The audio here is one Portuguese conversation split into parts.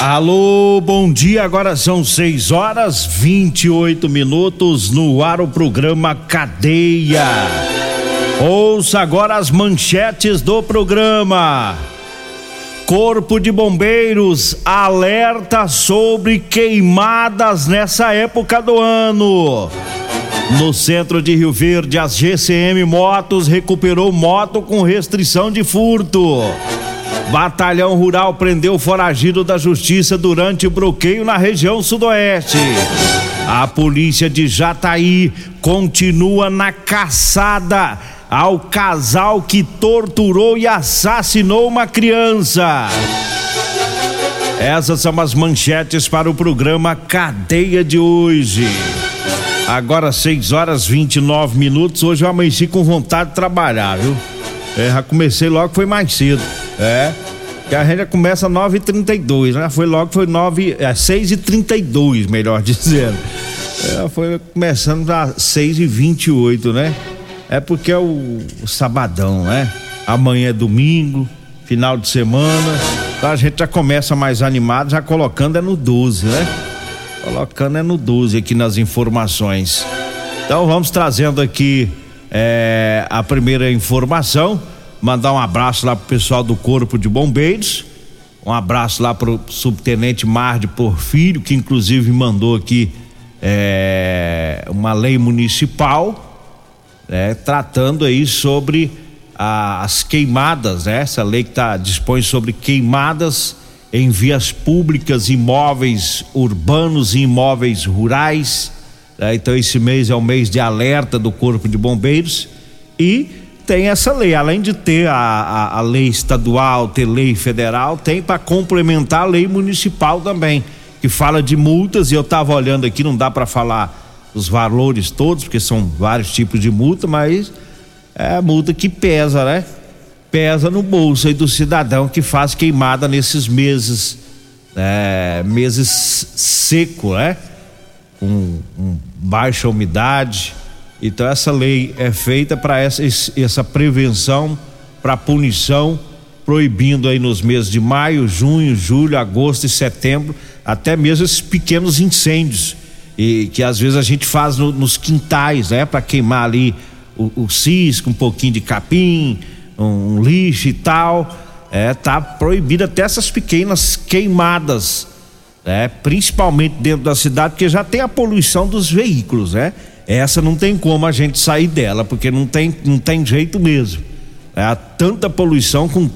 Alô, bom dia. Agora são 6 horas 28 minutos no ar o programa Cadeia. Ouça agora as manchetes do programa. Corpo de Bombeiros alerta sobre queimadas nessa época do ano. No centro de Rio Verde, as GCM Motos recuperou moto com restrição de furto. Batalhão Rural prendeu foragido da justiça durante bloqueio na região sudoeste. A polícia de Jataí continua na caçada ao casal que torturou e assassinou uma criança. Essas são as manchetes para o programa Cadeia de hoje. Agora 6 horas 29 minutos. Hoje eu amanheci com vontade de trabalhar, viu? É, já comecei logo, foi mais cedo. É. Que a gente já começa 9h32, né? Foi logo, foi 9, é, 6h32, melhor dizendo. É, foi começando às 6h28, né? É porque é o, o, sabadão, né? Amanhã é domingo, final de semana. Então a gente já começa mais animado, já colocando é no 12, né? Colocando é no 12 aqui nas informações. Então vamos trazendo aqui é, a primeira informação mandar um abraço lá pro pessoal do Corpo de Bombeiros. Um abraço lá pro subtenente Mar de Porfírio, que inclusive mandou aqui é, uma lei municipal é, tratando aí sobre a, as queimadas, né? Essa lei que tá, dispõe sobre queimadas em vias públicas, imóveis urbanos e imóveis rurais. Né? Então esse mês é o mês de alerta do Corpo de Bombeiros e tem essa lei, além de ter a, a, a lei estadual, ter lei federal, tem para complementar a lei municipal também, que fala de multas, e eu estava olhando aqui, não dá para falar os valores todos, porque são vários tipos de multa, mas é a multa que pesa, né? Pesa no bolso aí do cidadão que faz queimada nesses meses, é, meses seco, né? Com, com baixa umidade, então essa lei é feita para essa, essa prevenção, para punição, proibindo aí nos meses de maio, junho, julho, agosto e setembro, até mesmo esses pequenos incêndios e que às vezes a gente faz no, nos quintais, né, para queimar ali o, o cisco, um pouquinho de capim, um, um lixo e tal. É, tá proibido até essas pequenas queimadas, né? Principalmente dentro da cidade, porque já tem a poluição dos veículos, né? Essa não tem como a gente sair dela, porque não tem, não tem jeito mesmo. É tanta poluição com,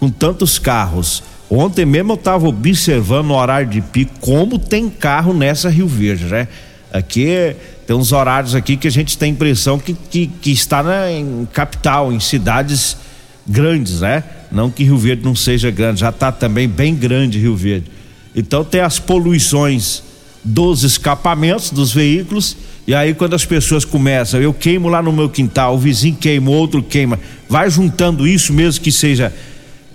com tantos carros. Ontem mesmo eu estava observando no horário de pico como tem carro nessa Rio Verde, né? Aqui tem uns horários aqui que a gente tem impressão que, que, que está na, em capital, em cidades grandes, né? Não que Rio Verde não seja grande, já está também bem grande Rio Verde. Então tem as poluições dos escapamentos dos veículos e aí quando as pessoas começam, eu queimo lá no meu quintal, o vizinho queima, outro queima, vai juntando isso mesmo que seja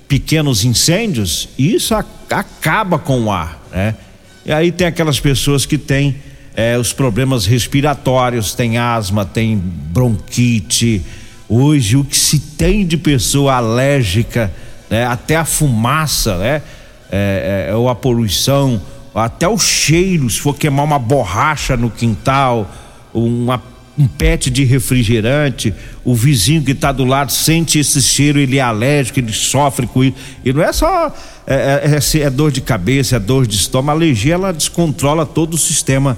pequenos incêndios, isso acaba com o ar, né? E aí tem aquelas pessoas que têm é, os problemas respiratórios, tem asma, tem bronquite. Hoje o que se tem de pessoa alérgica, né? Até a fumaça, né? É, é, ou a poluição, até o cheiro, se for queimar uma borracha no quintal, uma, um pet de refrigerante, o vizinho que está do lado sente esse cheiro, ele é alérgico, ele sofre com isso. E não é só é, é, é, é dor de cabeça, é dor de estômago. A alergia ela descontrola todo o sistema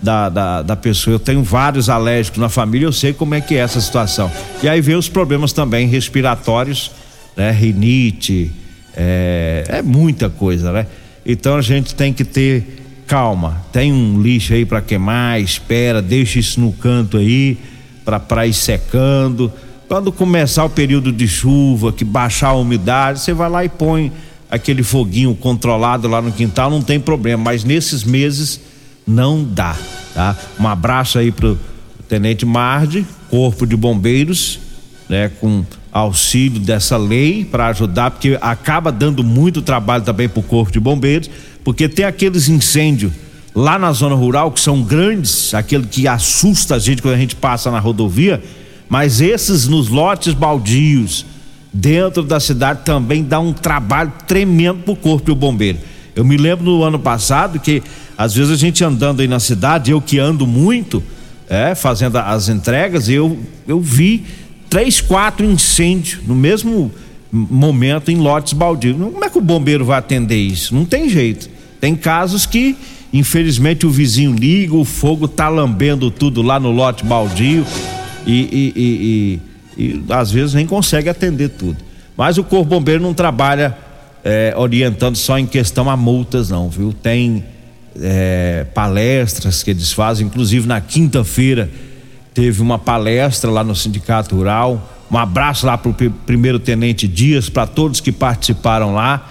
da, da, da, pessoa. Eu tenho vários alérgicos na família, eu sei como é que é essa situação. E aí vem os problemas também respiratórios, né? Rinite, é, é muita coisa, né? Então a gente tem que ter calma. Tem um lixo aí para queimar, espera, deixa isso no canto aí para ir secando. Quando começar o período de chuva, que baixar a umidade, você vai lá e põe aquele foguinho controlado lá no quintal, não tem problema, mas nesses meses não dá, tá? Um abraço aí pro Tenente Marde, Corpo de Bombeiros, né, com auxílio dessa lei para ajudar, porque acaba dando muito trabalho também pro Corpo de Bombeiros, porque tem aqueles incêndios lá na zona rural que são grandes, aquele que assusta a gente quando a gente passa na rodovia, mas esses nos lotes baldios, dentro da cidade também dá um trabalho tremendo pro corpo de bombeiro. Eu me lembro no ano passado que às vezes a gente andando aí na cidade, eu que ando muito, é, fazendo as entregas, eu eu vi três, quatro incêndios no mesmo momento em lotes baldios. Como é que o bombeiro vai atender isso? Não tem jeito. Tem casos que, infelizmente, o vizinho liga, o fogo tá lambendo tudo lá no lote baldio e, e, e, e às vezes nem consegue atender tudo. Mas o Corpo Bombeiro não trabalha é, orientando só em questão a multas, não, viu? Tem é, palestras que eles fazem, inclusive na quinta-feira teve uma palestra lá no Sindicato Rural. Um abraço lá para o primeiro tenente Dias, para todos que participaram lá.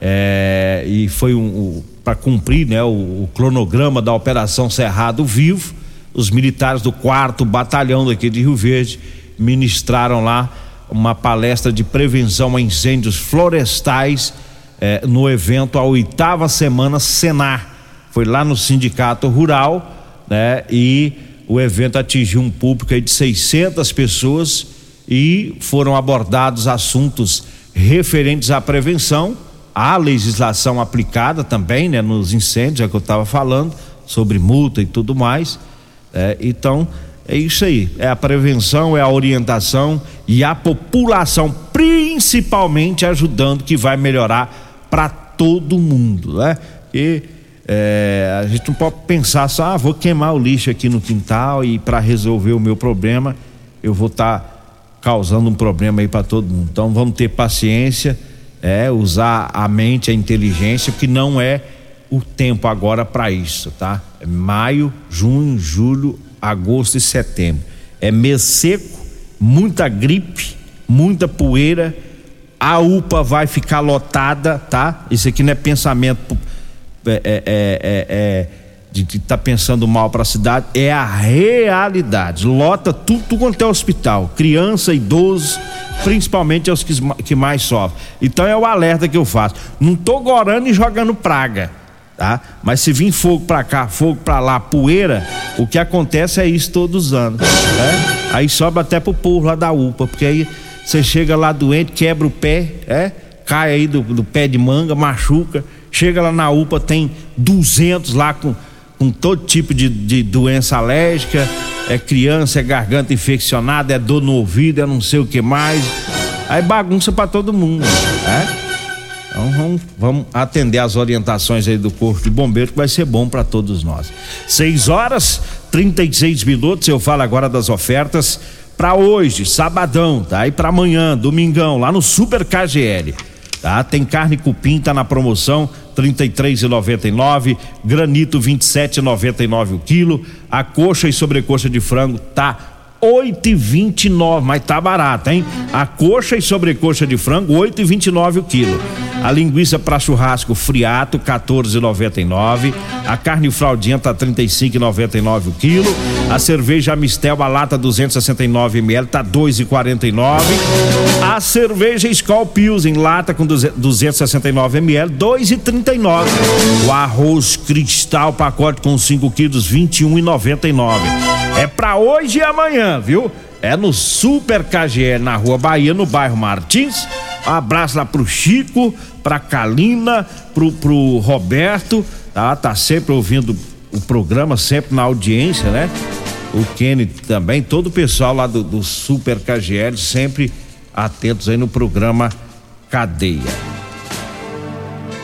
É, e foi um, um para cumprir né, o, o, cronograma da Operação Cerrado Vivo. Os militares do quarto batalhão daqui de Rio Verde ministraram lá uma palestra de prevenção a incêndios florestais eh, no evento a oitava semana Senar. Foi lá no Sindicato Rural, né? E o evento atingiu um público de 600 pessoas e foram abordados assuntos referentes à prevenção, à legislação aplicada também, né? Nos incêndios, é que eu estava falando sobre multa e tudo mais. É, então é isso aí, é a prevenção, é a orientação e a população, principalmente ajudando, que vai melhorar para todo mundo, né? E é, a gente não pode pensar só, ah, vou queimar o lixo aqui no quintal e para resolver o meu problema eu vou estar tá causando um problema aí para todo mundo. Então vamos ter paciência, é usar a mente, a inteligência, que não é o tempo agora para isso, tá? É maio, junho, julho, agosto e setembro. É mês seco, muita gripe, muita poeira, a UPA vai ficar lotada, tá? Isso aqui não é pensamento é, é, é, é, de estar tá pensando mal para a cidade, é a realidade. Lota tudo, tudo quanto é hospital, criança, idoso, principalmente é os que, que mais sofrem. Então é o alerta que eu faço. Não tô gorando e jogando praga tá? Mas se vir fogo para cá, fogo para lá, poeira, o que acontece é isso todos os anos, né? Aí sobe até pro povo lá da UPA, porque aí você chega lá doente, quebra o pé, é? Cai aí do, do pé de manga, machuca, chega lá na UPA, tem 200 lá com, com todo tipo de, de doença alérgica, é criança, é garganta infeccionada, é dor no ouvido, é não sei o que mais. Aí bagunça para todo mundo, né? Então vamos, vamos, atender as orientações aí do Corpo de Bombeiro, que vai ser bom para todos nós. 6 horas 36 minutos. Eu falo agora das ofertas para hoje, sabadão, tá? E para amanhã, domingão, lá no Super KGL. Tá? Tem carne cupim, tá na promoção, trinta e granito vinte e o quilo, a coxa e sobrecoxa de frango tá oito e vinte e nove, mas tá barato, hein? A coxa e sobrecoxa de frango, oito e vinte e nove o quilo. A linguiça para churrasco friato, 14,99. A carne fraldinha tá 35,99 o quilo. A cerveja Mistel, a lata 269 ml, tá 2,49. A cerveja Skol Pilsen, lata com 269 ml, 2,39. O arroz cristal, pacote com 5 quilos, 21,99. É para hoje e amanhã, viu? É no Super KGL, na Rua Bahia, no bairro Martins. Abraço lá pro Chico, pra Kalina, pro, pro Roberto, tá? Tá sempre ouvindo o programa, sempre na audiência, né? o Kenny também, todo o pessoal lá do, do Super KGL, sempre atentos aí no programa Cadeia.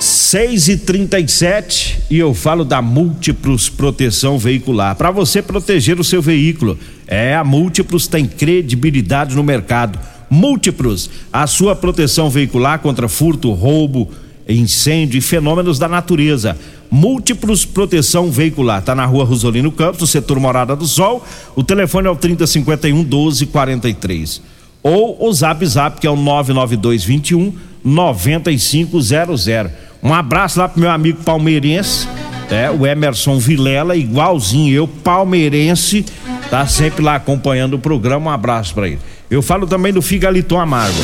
6 e 37 e eu falo da Múltiplos Proteção Veicular. Para você proteger o seu veículo, é a Múltiplos tem credibilidade no mercado. Múltiplos, a sua proteção veicular contra furto, roubo, incêndio e fenômenos da natureza. Múltiplos Proteção Veicular. Tá na rua Rosolino Campos, no setor Morada do Sol. O telefone é o 3051 1243. Ou o Zap Zap, que é o 99221 9500. Um abraço lá pro meu amigo palmeirense, é, o Emerson Vilela, igualzinho eu, palmeirense, tá sempre lá acompanhando o programa. Um abraço para ele. Eu falo também do Figaliton Amargo.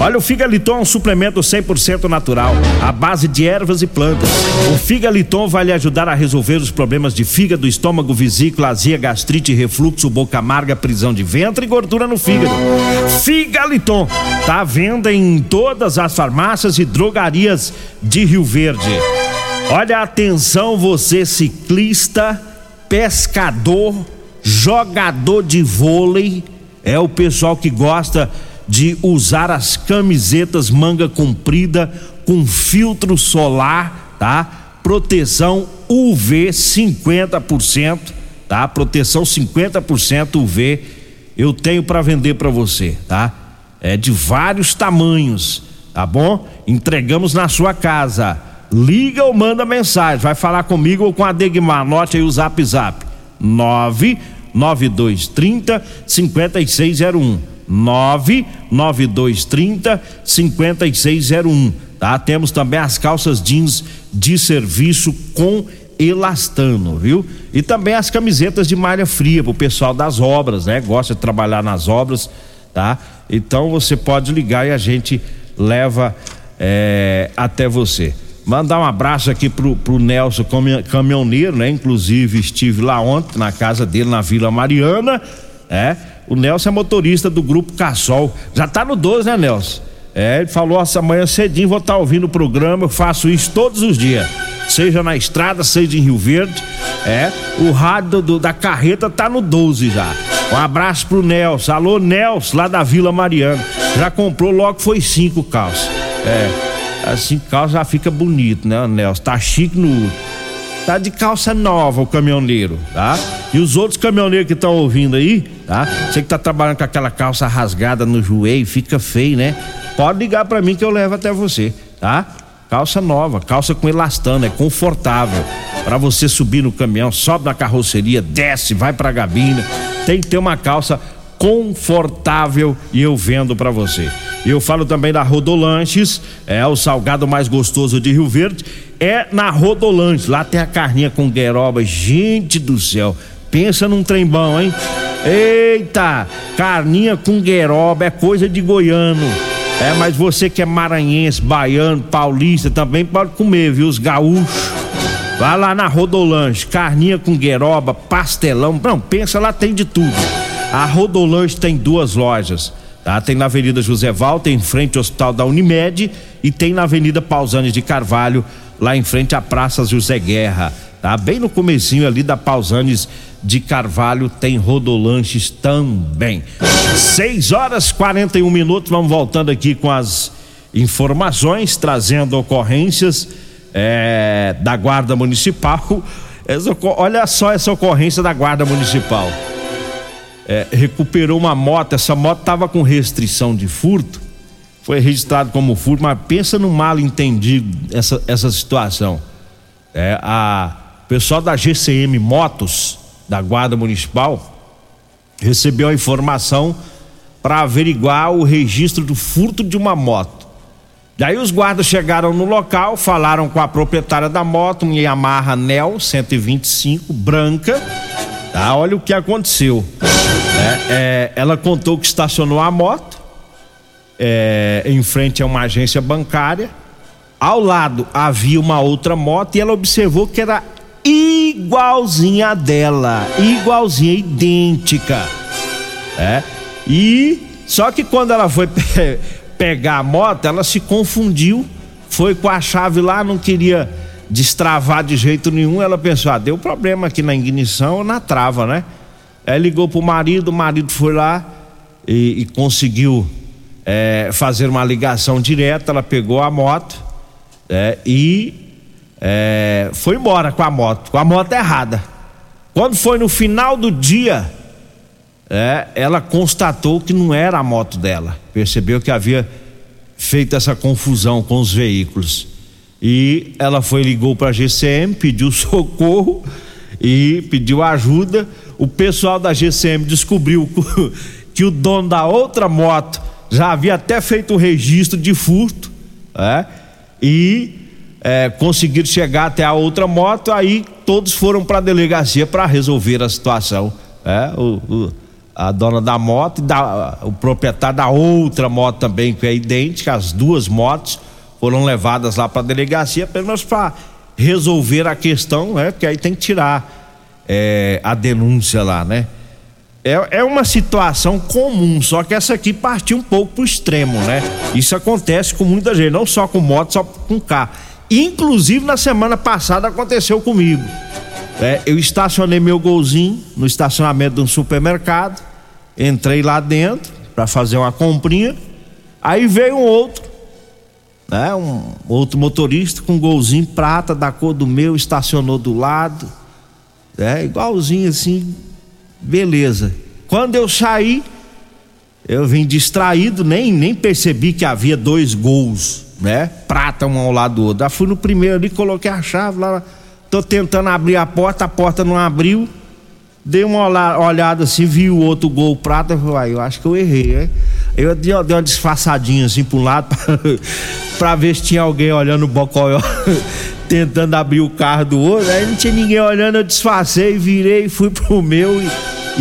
Olha, o Figaliton é um suplemento 100% natural, à base de ervas e plantas. O Figaliton vai lhe ajudar a resolver os problemas de fígado, estômago, vesícula, azia, gastrite, refluxo, boca amarga, prisão de ventre e gordura no fígado. Figaliton tá à venda em todas as farmácias e drogarias de Rio Verde. Olha, atenção, você ciclista, pescador, jogador de vôlei, é o pessoal que gosta de usar as camisetas manga comprida com filtro solar, tá? Proteção UV 50%, tá? Proteção 50% UV. Eu tenho para vender para você, tá? É de vários tamanhos, tá bom? Entregamos na sua casa. Liga ou manda mensagem, vai falar comigo ou com a Degmar. Anote aí o Zap Zap. 99230 5601 99230 5601, tá? Temos também as calças jeans de serviço com elastano, viu? E também as camisetas de malha fria pro pessoal das obras, né? Gosta de trabalhar nas obras, tá? Então você pode ligar e a gente leva é, até você. Mandar um abraço aqui pro, pro Nelson caminhoneiro, né? Inclusive estive lá ontem na casa dele na Vila Mariana, é? O Nelson é motorista do grupo Cassol. Já tá no 12, né, Nelson? É, ele falou essa manhã cedinho, vou estar tá ouvindo o programa, eu faço isso todos os dias. Seja na estrada, seja em Rio Verde. É, o rádio do, da carreta tá no 12 já. Um abraço pro Nelson. Alô, Nelson, lá da Vila Mariana. Já comprou logo foi cinco calças. É, assim calça já fica bonito, né, Nelson? Tá chique no tá de calça nova o caminhoneiro, tá? E os outros caminhoneiros que estão ouvindo aí, tá? Você que tá trabalhando com aquela calça rasgada no joelho, fica feio, né? Pode ligar para mim que eu levo até você, tá? Calça nova, calça com elastano, é confortável. Para você subir no caminhão, sobe na carroceria, desce, vai pra gabina. Tem que ter uma calça confortável e eu vendo para você. Eu falo também da Rodolanches, é o salgado mais gostoso de Rio Verde, é na Rodolanches. Lá tem a carninha com gueroba, gente do céu. Pensa num trem bom, hein? Eita, carninha com gueroba é coisa de goiano. É, mas você que é maranhense, baiano, paulista também pode comer, viu? Os gaúchos. Vai lá na Rodolanche, carninha com gueroba, pastelão. Não, pensa lá tem de tudo. A Rodolanche tem duas lojas. Tá? Tem na Avenida José Valter, em frente ao Hospital da Unimed, e tem na Avenida Pausanes de Carvalho, lá em frente à Praça José Guerra. Tá? Bem no comecinho ali da Pausanes de Carvalho tem Rodolanches também. 6 horas 41 minutos, vamos voltando aqui com as informações, trazendo ocorrências é, da Guarda Municipal. Olha só essa ocorrência da Guarda Municipal é, recuperou uma moto, essa moto estava com restrição de furto, foi registrado como furto, mas pensa no mal entendido essa, essa situação. É, a pessoal da GCM Motos, da Guarda Municipal, recebeu a informação para averiguar o registro do furto de uma moto. Daí os guardas chegaram no local, falaram com a proprietária da moto, uma Yamaha Nel 125 branca, Tá? Olha o que aconteceu. É, é, ela contou que estacionou a moto é, em frente a uma agência bancária. Ao lado havia uma outra moto e ela observou que era igualzinha a dela, igualzinha, idêntica. É? E só que quando ela foi pe pegar a moto, ela se confundiu, foi com a chave lá, não queria destravar de jeito nenhum. Ela pensou: ah, deu problema aqui na ignição ou na trava, né? Aí ligou pro marido, o marido foi lá e, e conseguiu é, fazer uma ligação direta. Ela pegou a moto é, e é, foi embora com a moto, com a moto errada. Quando foi no final do dia, é, ela constatou que não era a moto dela. Percebeu que havia feito essa confusão com os veículos. E ela foi ligou para a GCM, pediu socorro e pediu ajuda. O pessoal da GCM descobriu que o dono da outra moto já havia até feito o registro de furto, é? E é, conseguiram chegar até a outra moto. Aí todos foram para a delegacia para resolver a situação. É? O, o, a dona da moto e da, o proprietário da outra moto também, que é idêntica, as duas motos foram levadas lá para a delegacia, apenas para resolver a questão, né? Porque aí tem que tirar é, a denúncia lá, né? É, é uma situação comum, só que essa aqui partiu um pouco pro extremo, né? Isso acontece com muita gente, não só com moto, só com carro. Inclusive na semana passada aconteceu comigo. É, eu estacionei meu golzinho no estacionamento de um supermercado, entrei lá dentro para fazer uma comprinha, aí veio um outro, né, um outro motorista com um golzinho prata da cor do meu, estacionou do lado, é igualzinho assim, beleza. Quando eu saí, eu vim distraído, nem nem percebi que havia dois gols, né, prata um ao lado do outro. Já fui no primeiro ali, coloquei a chave lá Tô tentando abrir a porta, a porta não abriu. Dei uma olhada assim, vi o outro gol prata, eu, eu acho que eu errei, né? Eu dei, dei uma disfarçadinha assim pro lado para ver se tinha alguém olhando o bocói, tentando abrir o carro do outro. Aí não tinha ninguém olhando, eu disfarcei, virei, fui pro meu e,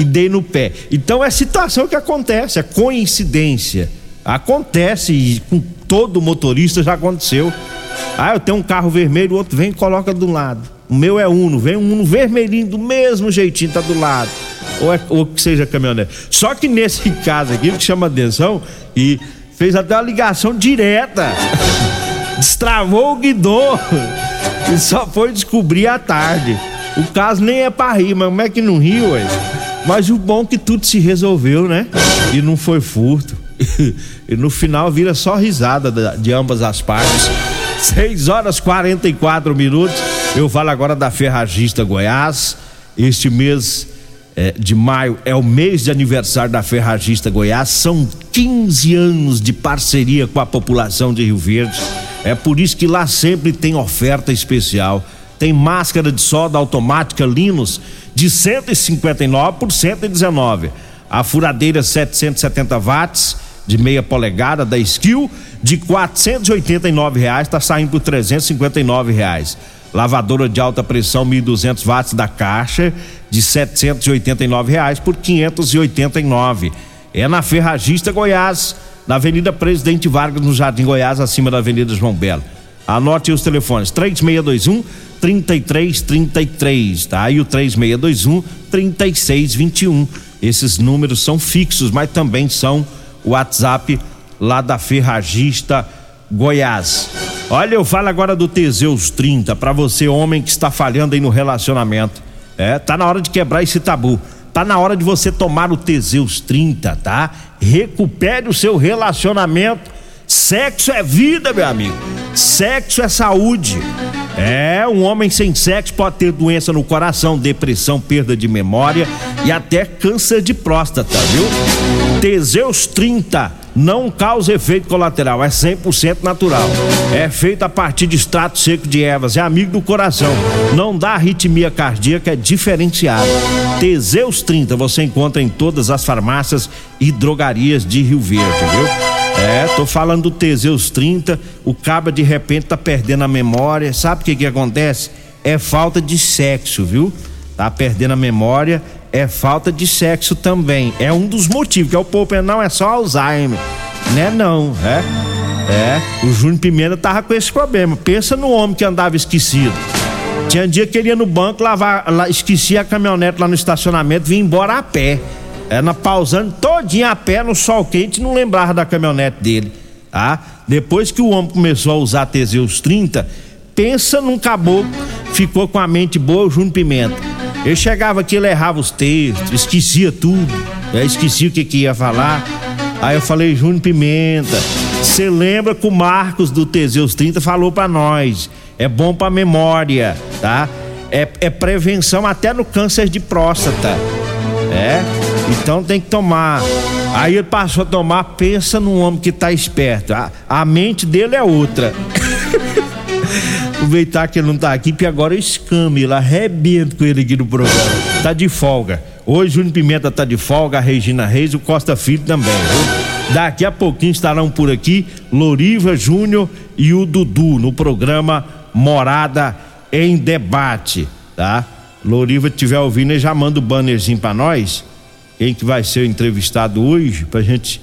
e dei no pé. Então é situação que acontece, é coincidência. Acontece e com todo motorista já aconteceu. Ah, eu tenho um carro vermelho, o outro vem e coloca do lado. O meu é Uno, vem um Uno vermelhinho do mesmo jeitinho, tá do lado. Ou, é, ou que seja caminhonete. Só que nesse caso aqui, o que chama atenção, e fez até uma ligação direta. Destravou o guidão. E só foi descobrir à tarde. O caso nem é pra rir, mas como é que não riu, ué? Mas o bom é que tudo se resolveu, né? E não foi furto. E no final vira só risada de ambas as partes. 6 horas 44 minutos. Eu falo agora da Ferragista Goiás. Este mês é, de maio é o mês de aniversário da Ferragista Goiás. São 15 anos de parceria com a população de Rio Verde. É por isso que lá sempre tem oferta especial. Tem máscara de solda automática Linus de 159 por 119. A furadeira 770 watts de meia polegada da Skill de 489 reais está saindo por 359 reais. Lavadora de alta pressão 1.200 watts da Caixa de 789 reais por 589. É na Ferragista Goiás, na Avenida Presidente Vargas, no Jardim Goiás, acima da Avenida João Belo. Anote os telefones: 3621 3333, tá? E o 3621 3621. Esses números são fixos, mas também são o WhatsApp lá da Ferragista Goiás. Olha, eu falo agora do Teseus 30 para você homem que está falhando aí no relacionamento. É, tá na hora de quebrar esse tabu. Tá na hora de você tomar o Teseus 30, tá? Recupere o seu relacionamento. Sexo é vida, meu amigo. Sexo é saúde. É, um homem sem sexo pode ter doença no coração, depressão, perda de memória e até câncer de próstata, viu? Teseus 30 não causa efeito colateral, é 100% natural. É feito a partir de extrato seco de ervas, é amigo do coração. Não dá arritmia cardíaca, é diferenciado. Teseus 30 você encontra em todas as farmácias e drogarias de Rio Verde, viu? É, tô falando do Teseus 30, o caba de repente tá perdendo a memória. Sabe o que que acontece? É falta de sexo, viu? Tá perdendo a memória é falta de sexo também. É um dos motivos, que é o povo não é só Alzheimer. Né não, é? É, o Júnior Pimenta tava com esse problema. Pensa no homem que andava esquecido. Tinha dia que ele ia no banco, lavar, esquecia a caminhonete lá no estacionamento, vinha embora a pé. Era pausando todinha a pé no sol quente, não lembrava da caminhonete dele, tá? Depois que o homem começou a usar Teseus 30, pensa num caboclo, ficou com a mente boa, o Júnior Pimenta. Ele chegava aqui, ele errava os textos, esquecia tudo, né? esquecia o que, que ia falar. Aí eu falei, Júnior Pimenta, você lembra que o Marcos do Teseus 30 falou para nós, é bom pra memória, tá? É, é prevenção até no câncer de próstata, é? Então tem que tomar. Aí ele passou a tomar, pensa num homem que tá esperto. A, a mente dele é outra. Aproveitar que ele não tá aqui, porque agora eu escame, lá arrebento com ele aqui no programa. Tá de folga. Hoje o Júnior Pimenta tá de folga, a Regina Reis o Costa Filho também, viu? Daqui a pouquinho estarão por aqui Loriva Júnior e o Dudu no programa Morada em Debate, tá? Loriva tiver ouvindo, ele já manda o bannerzinho pra nós quem que vai ser o entrevistado hoje, pra gente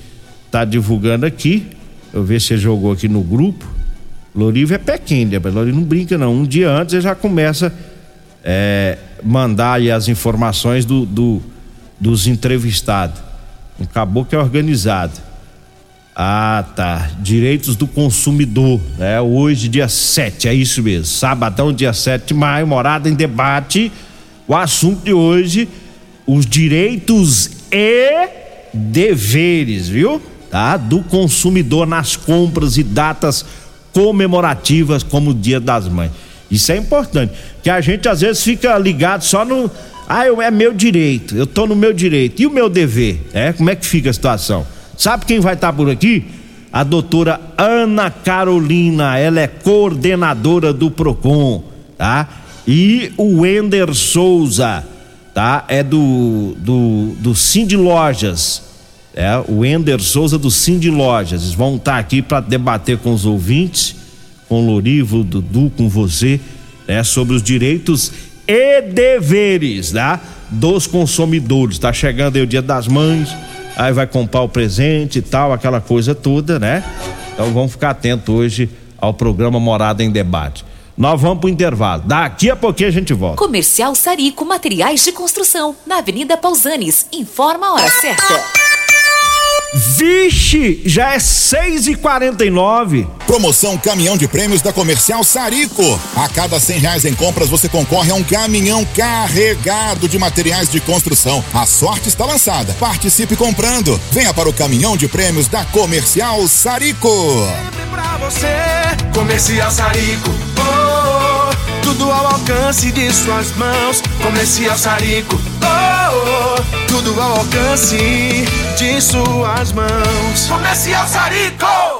tá divulgando aqui. Eu ver se jogou aqui no grupo. Loriva é pequeno, mas Loriva não brinca não. Um dia antes ele já começa é, mandar aí as informações do, do dos entrevistados. Um caboclo é organizado. Ah, tá. Direitos do consumidor, né? Hoje, dia 7, é isso mesmo. Sabadão, dia 7 de maio, morada em debate. O assunto de hoje os direitos e deveres, viu? Tá? Do consumidor nas compras e datas comemorativas como o Dia das Mães. Isso é importante, que a gente às vezes fica ligado só no ah, eu, é meu direito, eu tô no meu direito. E o meu dever? É, como é que fica a situação? Sabe quem vai estar tá por aqui? A doutora Ana Carolina, ela é coordenadora do Procon, tá? E o Wender Souza, tá? É do do do Cindy Lojas, é o Ender Souza do Cindy Lojas. Eles vão estar tá aqui para debater com os ouvintes, com o Lorivo, Dudu, com você, né? Sobre os direitos e deveres, tá? Dos consumidores. Tá chegando aí o Dia das Mães, aí vai comprar o presente e tal, aquela coisa toda, né? Então vamos ficar atento hoje ao programa Morada em Debate. Nós vamos pro intervalo. Daqui a pouquinho a gente volta. Comercial Sarico Materiais de Construção, na Avenida Pausanes. Informa a hora certa. Vixe, já é 6 e 49 Promoção Caminhão de Prêmios da Comercial Sarico. A cada cem reais em compras você concorre a um caminhão carregado de materiais de construção. A sorte está lançada. Participe comprando. Venha para o Caminhão de Prêmios da Comercial Sarico. Você, Comercial Sarico. Oh tudo ao alcance de suas mãos. Comercial Sarico, oh, oh, tudo ao alcance de suas mãos. Comercial Sarico!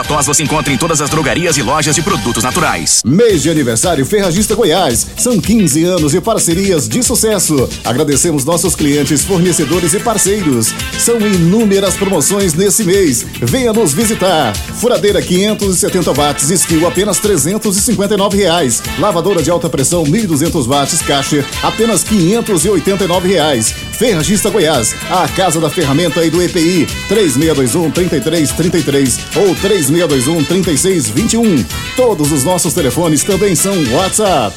Vatós você encontra em todas as drogarias e lojas de produtos naturais. Mês de aniversário Ferragista Goiás. São 15 anos de parcerias de sucesso. Agradecemos nossos clientes, fornecedores e parceiros. São inúmeras promoções nesse mês. Venha nos visitar. Furadeira 570 watts, skill apenas 359 reais. Lavadora de alta pressão 1200 watts, caixa apenas 589 reais. Ferragista Goiás, a casa da ferramenta e do EPI 3621 3333 ou 3 3621 3621. Todos os nossos telefones também são WhatsApp.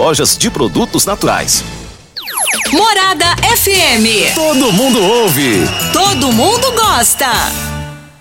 lojas de produtos naturais. Morada FM. Todo mundo ouve. Todo mundo gosta.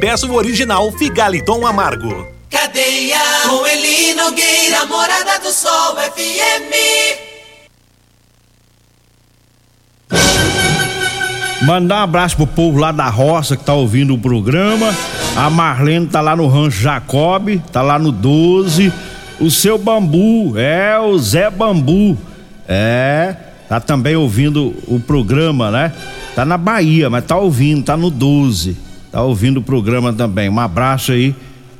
peço o original Figaliton Amargo. Cadeia com Eli Nogueira, Morada do Sol FM. Mandar um abraço pro povo lá da roça que tá ouvindo o programa. A Marlene tá lá no Rancho Jacob, tá lá no 12. O seu Bambu, é o Zé Bambu. É, tá também ouvindo o programa, né? Tá na Bahia, mas tá ouvindo, tá no 12 tá ouvindo o programa também. Um abraço aí.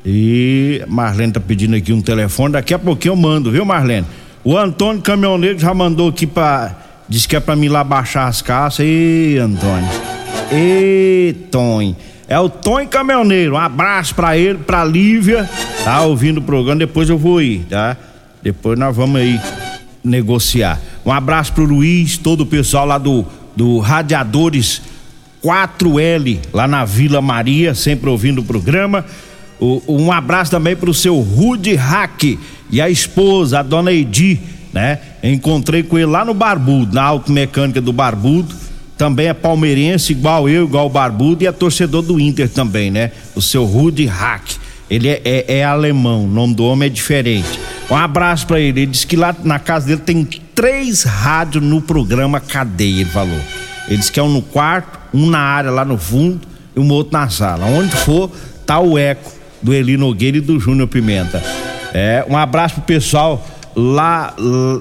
E Marlene tá pedindo aqui um telefone. Daqui a pouquinho eu mando, viu, Marlene? O Antônio Caminhoneiro já mandou aqui pra. Diz que é pra mim lá baixar as caças. Ê, Antônio. Ê, Tony. É o Tony Caminhoneiro. Um abraço pra ele, pra Lívia. Tá ouvindo o programa. Depois eu vou ir, tá? Depois nós vamos aí negociar. Um abraço pro Luiz, todo o pessoal lá do, do Radiadores 4L, lá na Vila Maria, sempre ouvindo o programa. O, um abraço também para o seu Rude Hack e a esposa, a dona Edi, né? Encontrei com ele lá no Barbudo, na automecânica do Barbudo. Também é palmeirense, igual eu, igual o Barbudo, e é torcedor do Inter também, né? O seu Rude Hack. Ele é, é, é, alemão, o nome do homem é diferente. Um abraço para ele. Ele disse que lá na casa dele tem três rádios no programa Cadeia, ele falou. Ele disse que é um no quarto, um na área lá no fundo e um outro na sala. Onde for, tá o eco do Eli Nogueira e do Júnior Pimenta. É, um abraço pro pessoal lá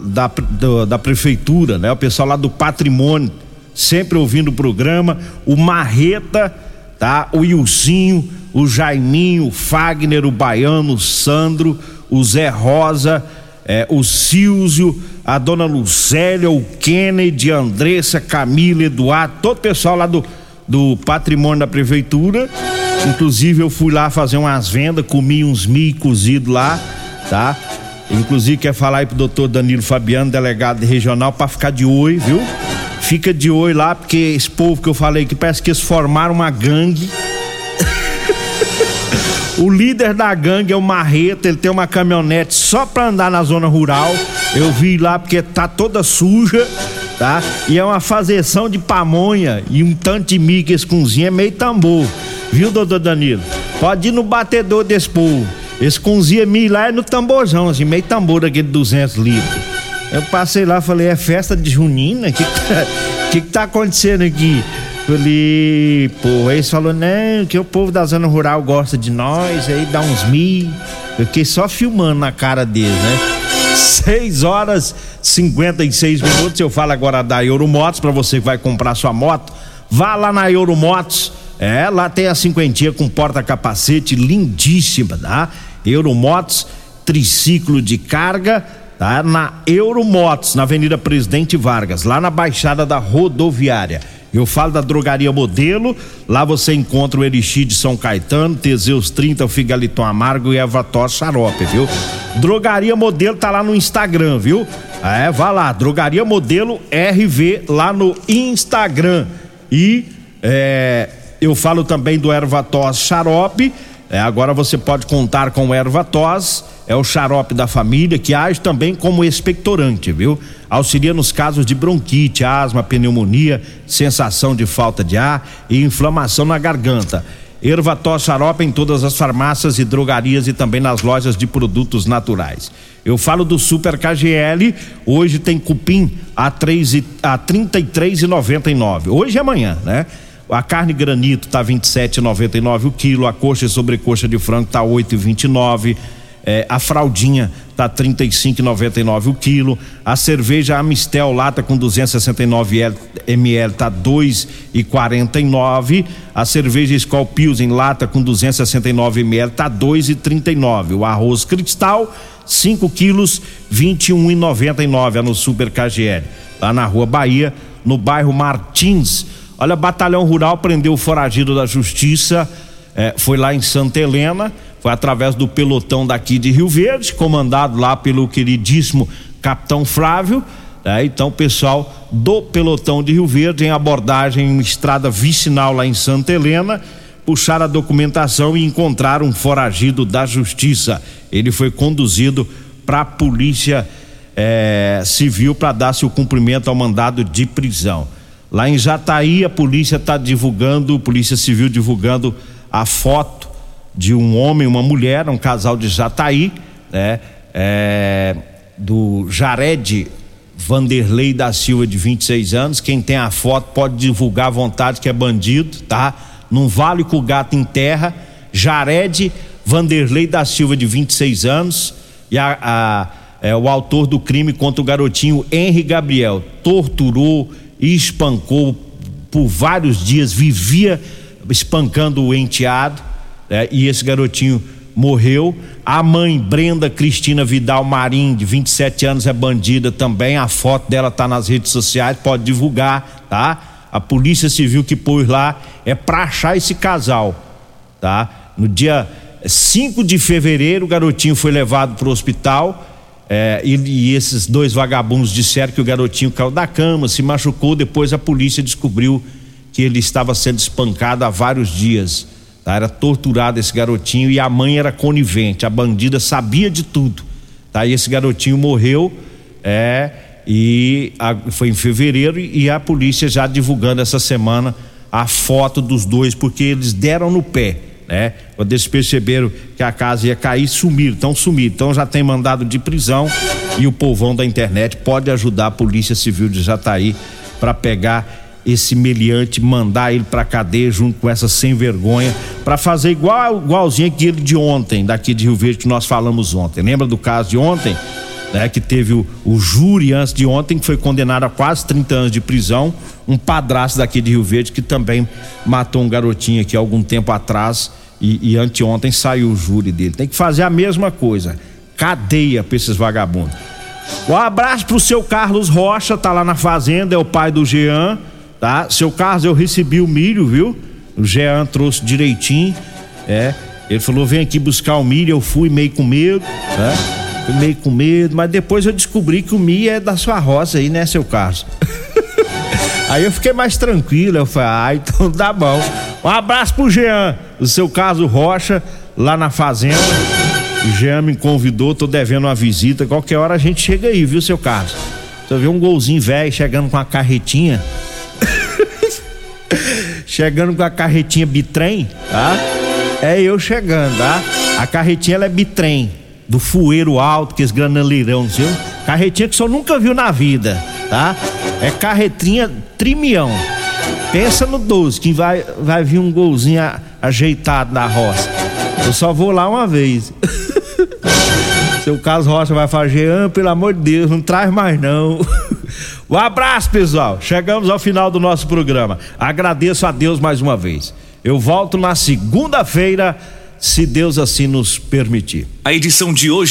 da, do, da prefeitura, né? O pessoal lá do patrimônio, sempre ouvindo o programa, o Marreta, tá? O Ilcinho, o Jaiminho, o Fagner, o Baiano, o Sandro, o Zé Rosa, é, o Silvio, a dona Lucélia, o Kennedy, a Andressa, Camila, Eduardo, todo o pessoal lá do, do patrimônio da prefeitura. Inclusive eu fui lá fazer umas vendas, comi uns mil cozidos lá, tá? Inclusive quer falar aí pro doutor Danilo Fabiano, delegado regional, para ficar de oi, viu? Fica de oi lá, porque esse povo que eu falei que parece que eles formaram uma gangue o líder da gangue é o Marreta, ele tem uma caminhonete só pra andar na zona rural. Eu vi lá porque tá toda suja, tá? E é uma fazeção de pamonha e um tanto de milho que é meio tambor. Viu, doutor Danilo? Pode ir no batedor desse povo. Eles cozinham milho lá é no tamborzão, assim, meio tambor daquele 200 litros. Eu passei lá falei, é festa de junina? O que, que, tá, que, que tá acontecendo aqui? Falei, pô, eles falou, não, que o povo da zona rural gosta de nós, aí dá uns mil. Eu fiquei só filmando na cara deles, né? 6 horas 56 minutos. Eu falo agora da Euromotos, para você que vai comprar sua moto. Vá lá na Euromotos. É, lá tem a cinquentinha com porta-capacete lindíssima, tá? Euromotos, triciclo de carga, tá? Na Euromotos, na Avenida Presidente Vargas, lá na Baixada da Rodoviária. Eu falo da drogaria Modelo, lá você encontra o Elixir de São Caetano, Teseus 30, o Figaliton Amargo e Evator Xarope, viu? Drogaria Modelo tá lá no Instagram, viu? É, vá lá, Drogaria Modelo RV lá no Instagram. E é, eu falo também do Ervator Xarope, É, agora você pode contar com erva tos, é o xarope da família que age também como expectorante, viu? Auxilia nos casos de bronquite, asma, pneumonia, sensação de falta de ar e inflamação na garganta. Ervatós xarope em todas as farmácias e drogarias e também nas lojas de produtos naturais. Eu falo do Super KGL, hoje tem cupim a, 3 e, a 33,99. Hoje e amanhã, né? A carne granito tá 27,99 o quilo, a coxa e sobrecoxa de frango tá 8,29. É, a fraldinha tá 35,99 o quilo. A cerveja Amistel lata com 269 ml tá 2,49. A cerveja Skol Pilsen lata com 269 ml tá 2,39. O arroz Cristal 5 quilos 21,99 é no Super KGL. Lá na Rua Bahia, no bairro Martins. Olha, Batalhão Rural prendeu o foragido da Justiça. É, foi lá em Santa Helena foi através do pelotão daqui de Rio Verde, comandado lá pelo queridíssimo capitão Flávio. Né? Então, pessoal do pelotão de Rio Verde, em abordagem em estrada vicinal lá em Santa Helena, puxaram a documentação e encontraram um foragido da justiça. Ele foi conduzido para a polícia eh, civil para dar seu cumprimento ao mandado de prisão. Lá em Jataí, a polícia está divulgando, polícia civil divulgando a foto de um homem e uma mulher, um casal de Jataí, né? É, do Jared Vanderlei da Silva, de 26 anos. Quem tem a foto pode divulgar à vontade que é bandido, tá? Não vale com o gato em terra. Jared Vanderlei da Silva, de 26 anos. E a, a é, o autor do crime contra o garotinho Henry Gabriel. Torturou e espancou por vários dias, vivia espancando o enteado né? e esse garotinho morreu. A mãe Brenda Cristina Vidal Marim, de 27 anos, é bandida também. A foto dela tá nas redes sociais, pode divulgar, tá? A Polícia Civil que pôs lá é para achar esse casal, tá? No dia 5 de fevereiro, o garotinho foi levado para o hospital. É, e, e, esses dois vagabundos disseram que o garotinho caiu da cama, se machucou. Depois a polícia descobriu que ele estava sendo espancado há vários dias. Tá? Era torturado esse garotinho e a mãe era conivente, a bandida sabia de tudo. Tá? E esse garotinho morreu, é, e a, foi em fevereiro e a polícia já divulgando essa semana a foto dos dois, porque eles deram no pé, né? Quando eles perceberam que a casa ia cair, sumiram, então sumiram. Então já tem mandado de prisão e o povão da internet pode ajudar a Polícia Civil de Jataí para pegar esse meliante, mandar ele pra cadeia junto com essa sem vergonha, para fazer igual igualzinho aquele de ontem, daqui de Rio Verde que nós falamos ontem. Lembra do caso de ontem? Né, que teve o, o júri antes de ontem, que foi condenado a quase 30 anos de prisão, um padrasto daqui de Rio Verde que também matou um garotinho aqui algum tempo atrás e, e anteontem saiu o júri dele. Tem que fazer a mesma coisa, cadeia pra esses vagabundos. Um abraço pro seu Carlos Rocha, tá lá na fazenda, é o pai do Jean tá? Seu Carlos, eu recebi o milho, viu? O Jean trouxe direitinho, é. Ele falou, vem aqui buscar o milho, eu fui meio com medo, né? Meio com medo, mas depois eu descobri que o milho é da sua roça aí, né, seu Carlos? aí eu fiquei mais tranquilo, eu falei, ah, então tá bom. Um abraço pro Jean, o seu Carlos Rocha, lá na fazenda. O Jean me convidou, tô devendo uma visita, qualquer hora a gente chega aí, viu, seu Carlos? Você viu um golzinho velho chegando com uma carretinha, chegando com a carretinha bitrem, tá? É eu chegando, tá? A carretinha ela é bitrem, do fueiro alto, que esse graneleirão, viu? Carretinha que o senhor nunca viu na vida, tá? É carretinha trimião. Pensa no 12, que vai, vai vir um golzinho ajeitado na roça. Eu só vou lá uma vez. Seu Carlos Rocha vai falar, Jean, pelo amor de Deus, não traz mais não. Um abraço, pessoal. Chegamos ao final do nosso programa. Agradeço a Deus mais uma vez. Eu volto na segunda-feira, se Deus assim nos permitir. A edição de hoje